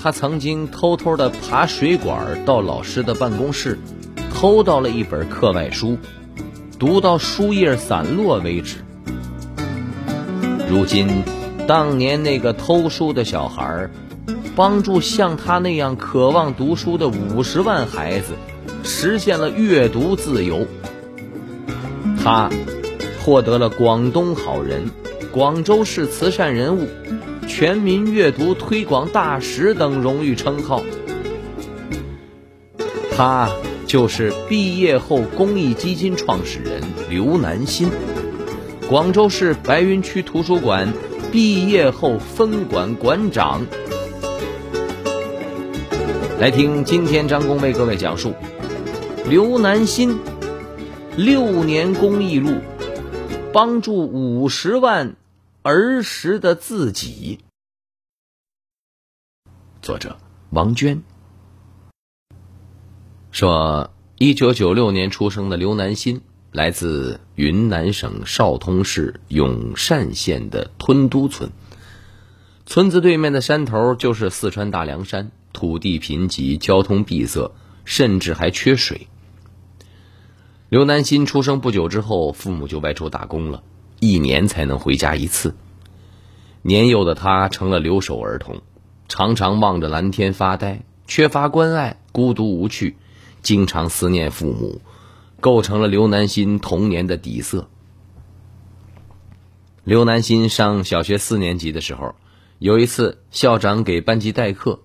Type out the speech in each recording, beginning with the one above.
他曾经偷偷的爬水管到老师的办公室，偷到了一本课外书，读到书页散落为止。如今，当年那个偷书的小孩，帮助像他那样渴望读书的五十万孩子，实现了阅读自由。他获得了广东好人、广州市慈善人物。全民阅读推广大使等荣誉称号，他就是毕业后公益基金创始人刘南新，广州市白云区图书馆毕业后分馆馆长。来听今天张工为各位讲述刘南新六年公益路，帮助五十万。儿时的自己，作者王娟说：一九九六年出生的刘南新来自云南省昭通市永善县的吞都村。村子对面的山头就是四川大凉山，土地贫瘠，交通闭塞，甚至还缺水。刘南新出生不久之后，父母就外出打工了。一年才能回家一次。年幼的他成了留守儿童，常常望着蓝天发呆，缺乏关爱，孤独无趣，经常思念父母，构成了刘南新童年的底色。刘南新上小学四年级的时候，有一次校长给班级代课，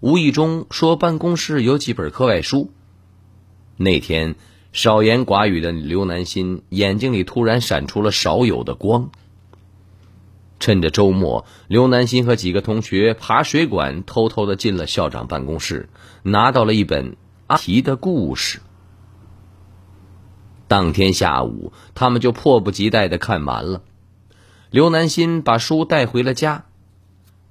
无意中说办公室有几本课外书。那天。少言寡语的刘南新眼睛里突然闪出了少有的光。趁着周末，刘南新和几个同学爬水管，偷偷的进了校长办公室，拿到了一本《阿提的故事》。当天下午，他们就迫不及待的看完了。刘南新把书带回了家，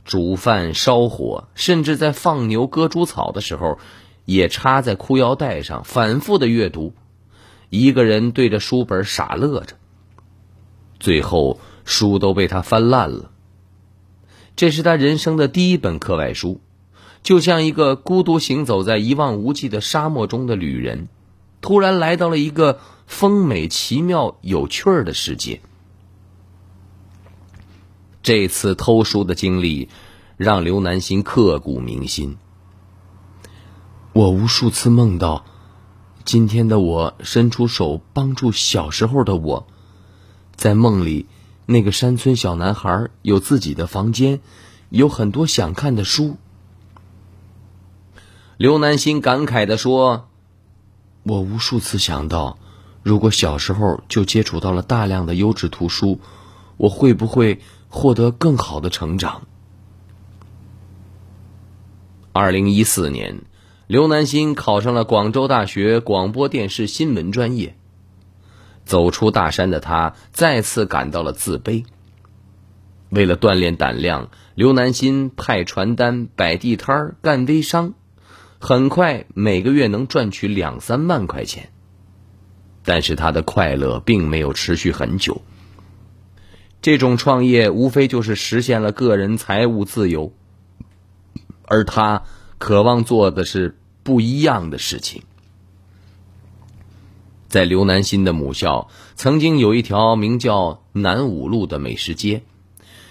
煮饭、烧火，甚至在放牛、割猪草的时候，也插在裤腰带上，反复的阅读。一个人对着书本傻乐着，最后书都被他翻烂了。这是他人生的第一本课外书，就像一个孤独行走在一望无际的沙漠中的旅人，突然来到了一个丰美、奇妙、有趣儿的世界。这次偷书的经历让刘南星刻骨铭心。我无数次梦到。今天的我伸出手帮助小时候的我，在梦里，那个山村小男孩有自己的房间，有很多想看的书。刘南星感慨的说：“我无数次想到，如果小时候就接触到了大量的优质图书，我会不会获得更好的成长？”二零一四年。刘南新考上了广州大学广播电视新闻专业。走出大山的他再次感到了自卑。为了锻炼胆量，刘南新派传单、摆地摊、干微商，很快每个月能赚取两三万块钱。但是他的快乐并没有持续很久。这种创业无非就是实现了个人财务自由，而他。渴望做的是不一样的事情。在刘南新的母校，曾经有一条名叫南五路的美食街，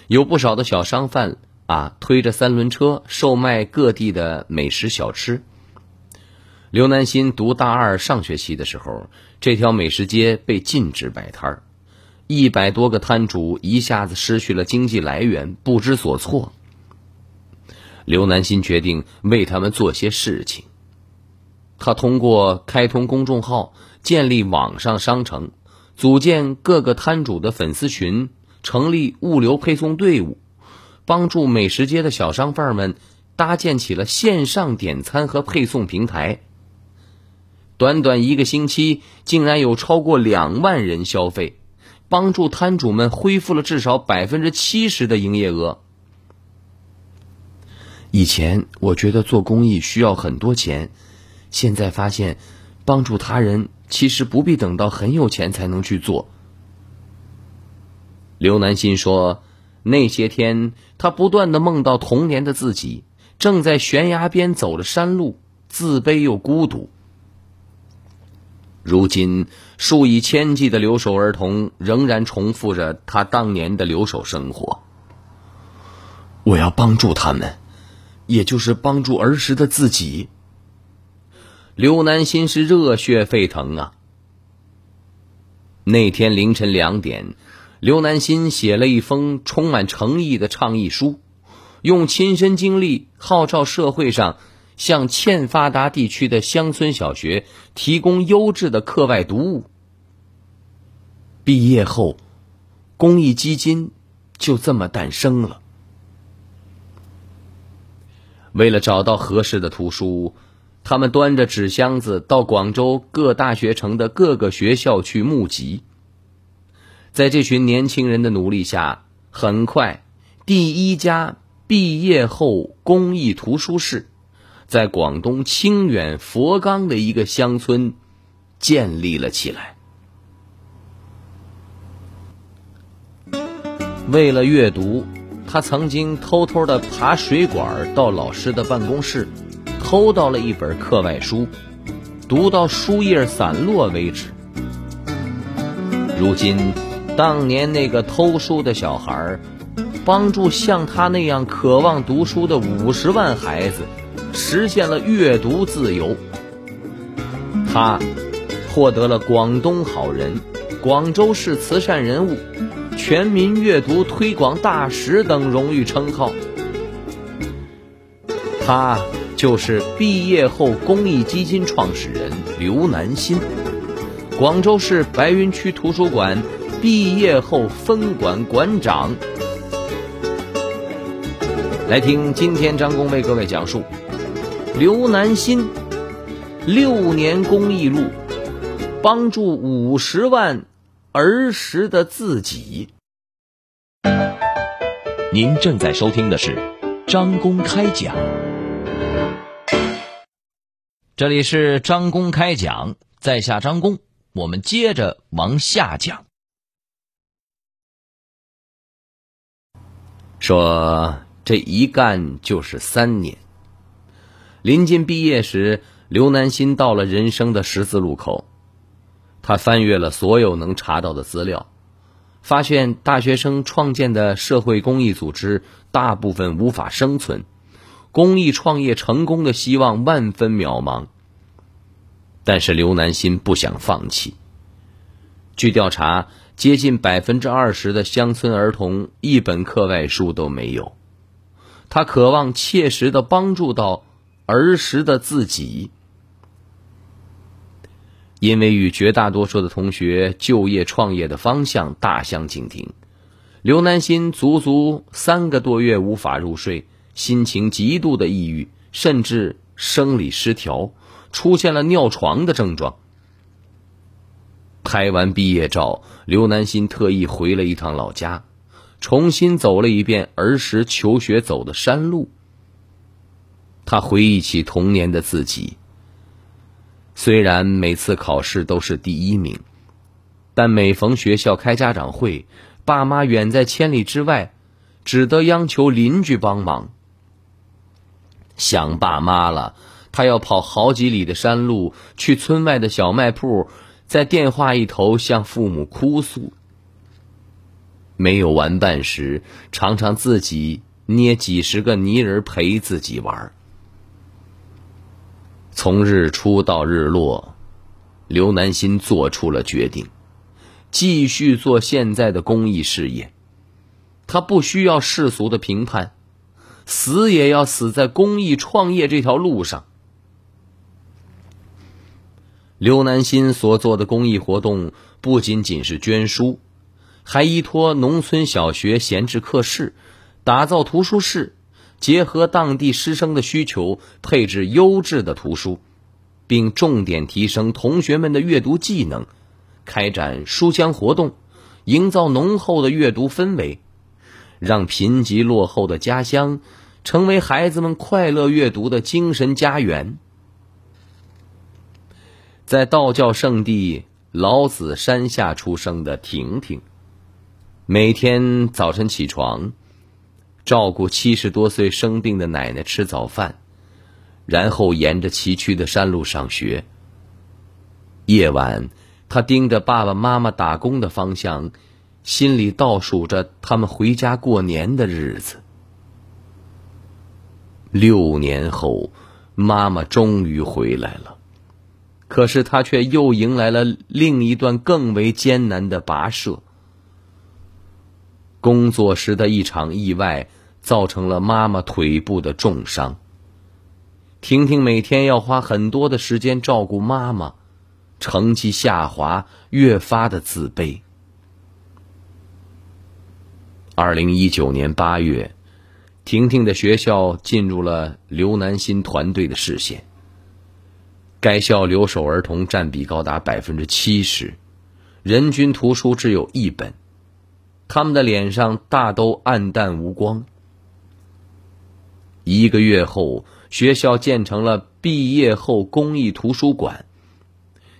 有不少的小商贩啊推着三轮车售卖各地的美食小吃。刘南新读大二上学期的时候，这条美食街被禁止摆摊儿，一百多个摊主一下子失去了经济来源，不知所措。刘南新决定为他们做些事情。他通过开通公众号、建立网上商城、组建各个摊主的粉丝群、成立物流配送队伍，帮助美食街的小商贩们搭建起了线上点餐和配送平台。短短一个星期，竟然有超过两万人消费，帮助摊主们恢复了至少百分之七十的营业额。以前我觉得做公益需要很多钱，现在发现，帮助他人其实不必等到很有钱才能去做。刘南新说：“那些天，他不断的梦到童年的自己正在悬崖边走着山路，自卑又孤独。如今，数以千计的留守儿童仍然重复着他当年的留守生活。我要帮助他们，也就是帮助儿时的自己。”刘南新是热血沸腾啊！那天凌晨两点。刘南新写了一封充满诚意的倡议书，用亲身经历号召社会上向欠发达地区的乡村小学提供优质的课外读物。毕业后，公益基金就这么诞生了。为了找到合适的图书，他们端着纸箱子到广州各大学城的各个学校去募集。在这群年轻人的努力下，很快，第一家毕业后公益图书室在广东清远佛冈的一个乡村建立了起来。为了阅读，他曾经偷偷的爬水管到老师的办公室，偷到了一本课外书，读到书页散落为止。如今。当年那个偷书的小孩，帮助像他那样渴望读书的五十万孩子，实现了阅读自由。他获得了广东好人、广州市慈善人物、全民阅读推广大使等荣誉称号。他就是毕业后公益基金创始人刘南新，广州市白云区图书馆。毕业后分管馆长，来听今天张工为各位讲述刘南新六年公益路，帮助五十万儿时的自己。您正在收听的是张公开讲，这里是张公开讲，在下张公，我们接着往下讲。说这一干就是三年。临近毕业时，刘南新到了人生的十字路口。他翻阅了所有能查到的资料，发现大学生创建的社会公益组织大部分无法生存，公益创业成功的希望万分渺茫。但是刘南新不想放弃。据调查。接近百分之二十的乡村儿童一本课外书都没有，他渴望切实的帮助到儿时的自己。因为与绝大多数的同学就业创业的方向大相径庭，刘南新足足三个多月无法入睡，心情极度的抑郁，甚至生理失调，出现了尿床的症状。拍完毕业照，刘南新特意回了一趟老家，重新走了一遍儿时求学走的山路。他回忆起童年的自己，虽然每次考试都是第一名，但每逢学校开家长会，爸妈远在千里之外，只得央求邻居帮忙。想爸妈了，他要跑好几里的山路去村外的小卖铺。在电话一头向父母哭诉，没有玩伴时，常常自己捏几十个泥人陪自己玩。从日出到日落，刘南新做出了决定，继续做现在的公益事业。他不需要世俗的评判，死也要死在公益创业这条路上。刘南新所做的公益活动不仅仅是捐书，还依托农村小学闲置课室，打造图书室，结合当地师生的需求，配置优质的图书，并重点提升同学们的阅读技能，开展书香活动，营造浓厚的阅读氛围，让贫瘠落后的家乡成为孩子们快乐阅读的精神家园。在道教圣地老子山下出生的婷婷，每天早晨起床。照顾七十多岁生病的奶奶吃早饭，然后沿着崎岖的山路上学。夜晚，他盯着爸爸妈妈打工的方向，心里倒数着他们回家过年的日子。六年后，妈妈终于回来了，可是她却又迎来了另一段更为艰难的跋涉。工作时的一场意外。造成了妈妈腿部的重伤。婷婷每天要花很多的时间照顾妈妈，成绩下滑，越发的自卑。二零一九年八月，婷婷的学校进入了刘南新团队的视线。该校留守儿童占比高达百分之七十，人均图书只有一本，他们的脸上大都暗淡无光。一个月后，学校建成了毕业后公益图书馆。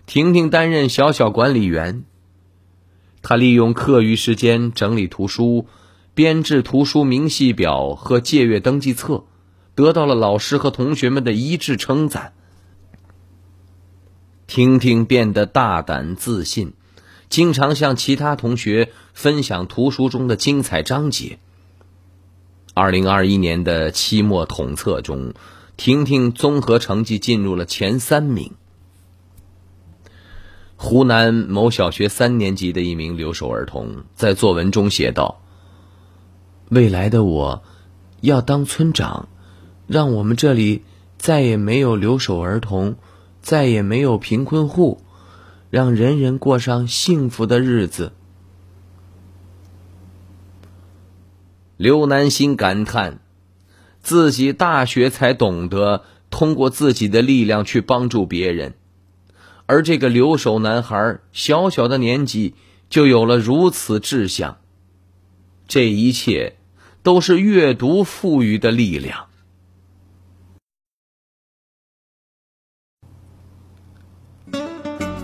婷婷担任小小管理员。她利用课余时间整理图书，编制图书明细表和借阅登记册，得到了老师和同学们的一致称赞。婷婷变得大胆自信，经常向其他同学分享图书中的精彩章节。二零二一年的期末统测中，婷婷综合成绩进入了前三名。湖南某小学三年级的一名留守儿童在作文中写道：“未来的我，要当村长，让我们这里再也没有留守儿童，再也没有贫困户，让人人过上幸福的日子。”刘南新感叹：“自己大学才懂得通过自己的力量去帮助别人，而这个留守男孩小小的年纪就有了如此志向。这一切都是阅读赋予的力量。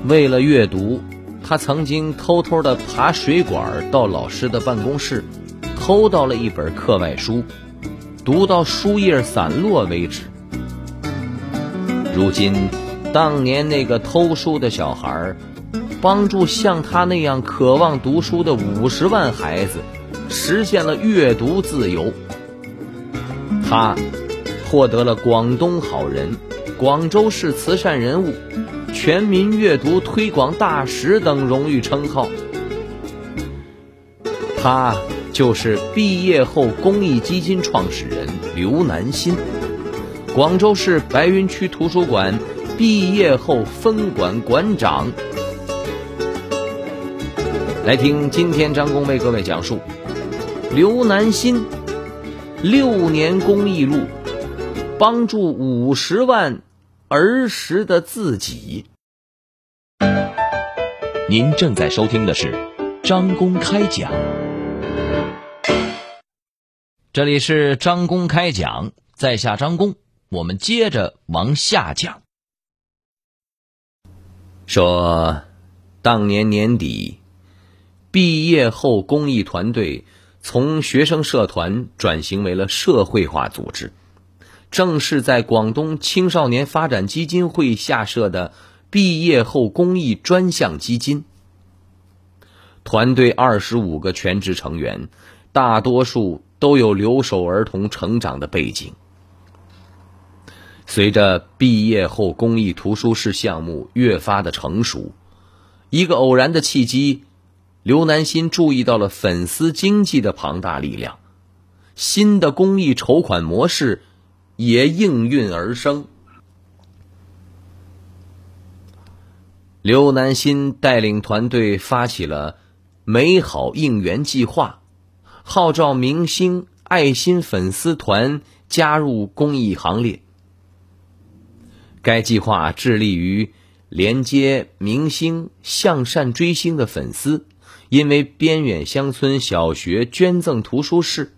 为了阅读，他曾经偷偷的爬水管到老师的办公室。”偷到了一本课外书，读到书页散落为止。如今，当年那个偷书的小孩，帮助像他那样渴望读书的五十万孩子，实现了阅读自由。他获得了广东好人、广州市慈善人物、全民阅读推广大使等荣誉称号。他。就是毕业后公益基金创始人刘南新，广州市白云区图书馆毕业后分馆馆长。来听今天张工为各位讲述刘南新六年公益路，帮助五十万儿时的自己。您正在收听的是张公开讲。这里是张公开讲，在下张公，我们接着往下讲。说，当年年底，毕业后公益团队从学生社团转型为了社会化组织，正是在广东青少年发展基金会下设的毕业后公益专项基金。团队二十五个全职成员，大多数。都有留守儿童成长的背景。随着毕业后公益图书室项目越发的成熟，一个偶然的契机，刘南新注意到了粉丝经济的庞大力量，新的公益筹款模式也应运而生。刘南新带领团队发起了“美好应援计划”。号召明星、爱心粉丝团加入公益行列。该计划致力于连接明星向善追星的粉丝，因为边远乡村小学捐赠图书室，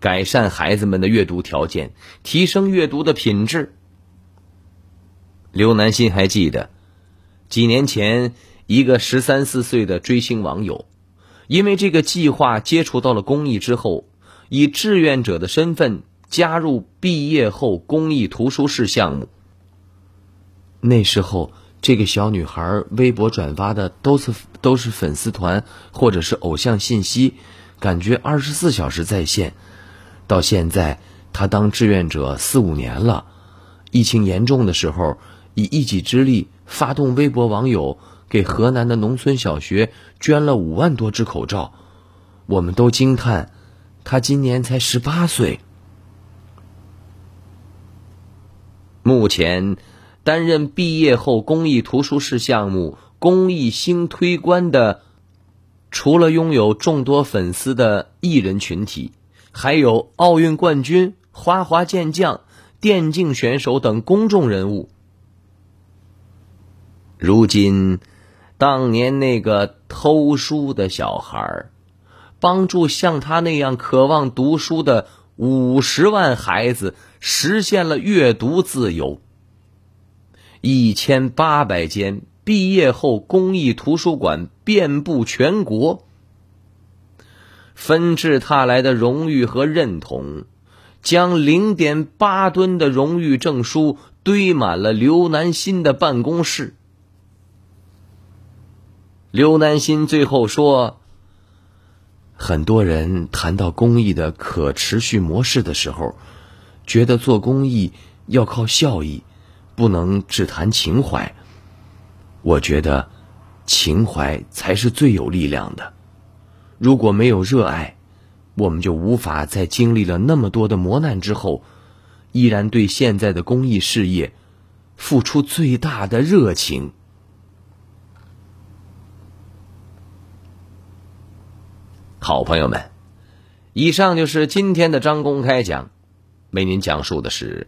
改善孩子们的阅读条件，提升阅读的品质。刘南新还记得，几年前一个十三四岁的追星网友，因为这个计划接触到了公益之后，以志愿者的身份。加入毕业后公益图书室项目。那时候，这个小女孩微博转发的都是都是粉丝团或者是偶像信息，感觉二十四小时在线。到现在，她当志愿者四五年了。疫情严重的时候，以一己之力发动微博网友给河南的农村小学捐了五万多只口罩。我们都惊叹，她今年才十八岁。目前，担任毕业后公益图书室项目公益星推官的，除了拥有众多粉丝的艺人群体，还有奥运冠军、花滑健将、电竞选手等公众人物。如今，当年那个偷书的小孩，帮助像他那样渴望读书的。五十万孩子实现了阅读自由。一千八百间毕业后公益图书馆遍布全国，纷至沓来的荣誉和认同，将零点八吨的荣誉证书堆满了刘南新的办公室。刘南新最后说。很多人谈到公益的可持续模式的时候，觉得做公益要靠效益，不能只谈情怀。我觉得，情怀才是最有力量的。如果没有热爱，我们就无法在经历了那么多的磨难之后，依然对现在的公益事业付出最大的热情。好朋友们，以上就是今天的张公开讲，为您讲述的是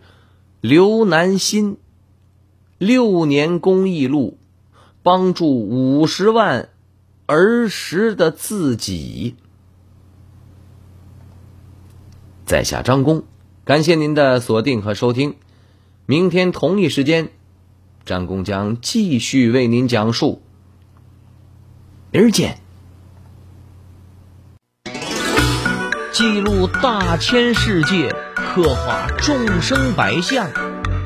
刘南新六年公益路，帮助五十万儿时的自己。在下张工，感谢您的锁定和收听。明天同一时间，张工将继续为您讲述。明儿见。记录大千世界，刻画众生百相，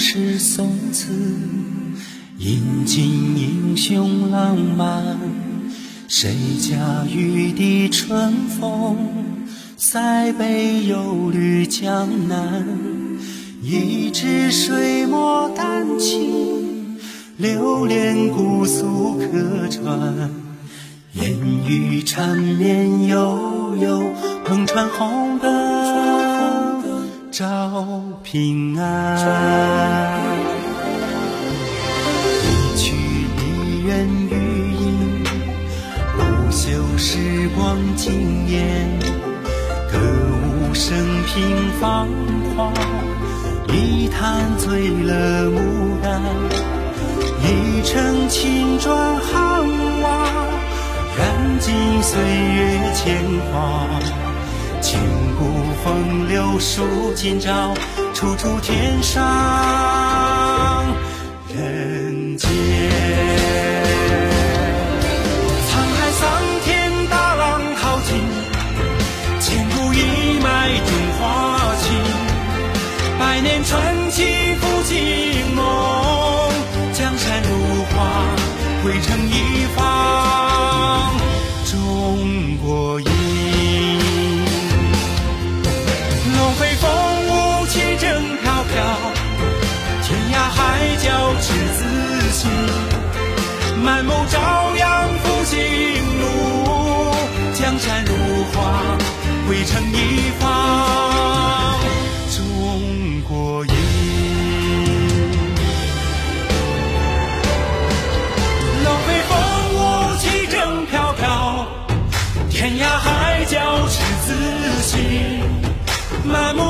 是宋词，饮尽英雄浪漫。谁家玉笛春风，塞北又绿江南。一支水墨丹青，流连姑苏客船，烟雨缠绵悠悠，篷船红灯照平安。光惊艳，歌舞升平芳华。一坛醉了牡丹，一城青砖汉瓦，燃尽岁月铅华。千古风流数今朝，处处天上人间。百年传奇复兴梦，江山如画。一方。中国音，龙飞凤舞，旗正飘飘，天涯海角赤子心，满目朝阳复兴路，江山如画，汇成一心，满目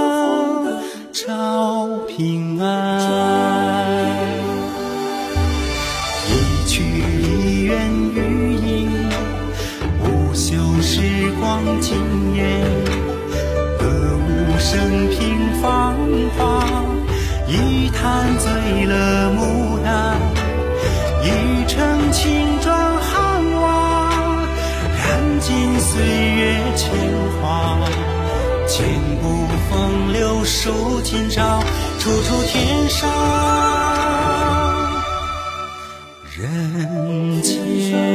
照平安。今朝，处处天上人间。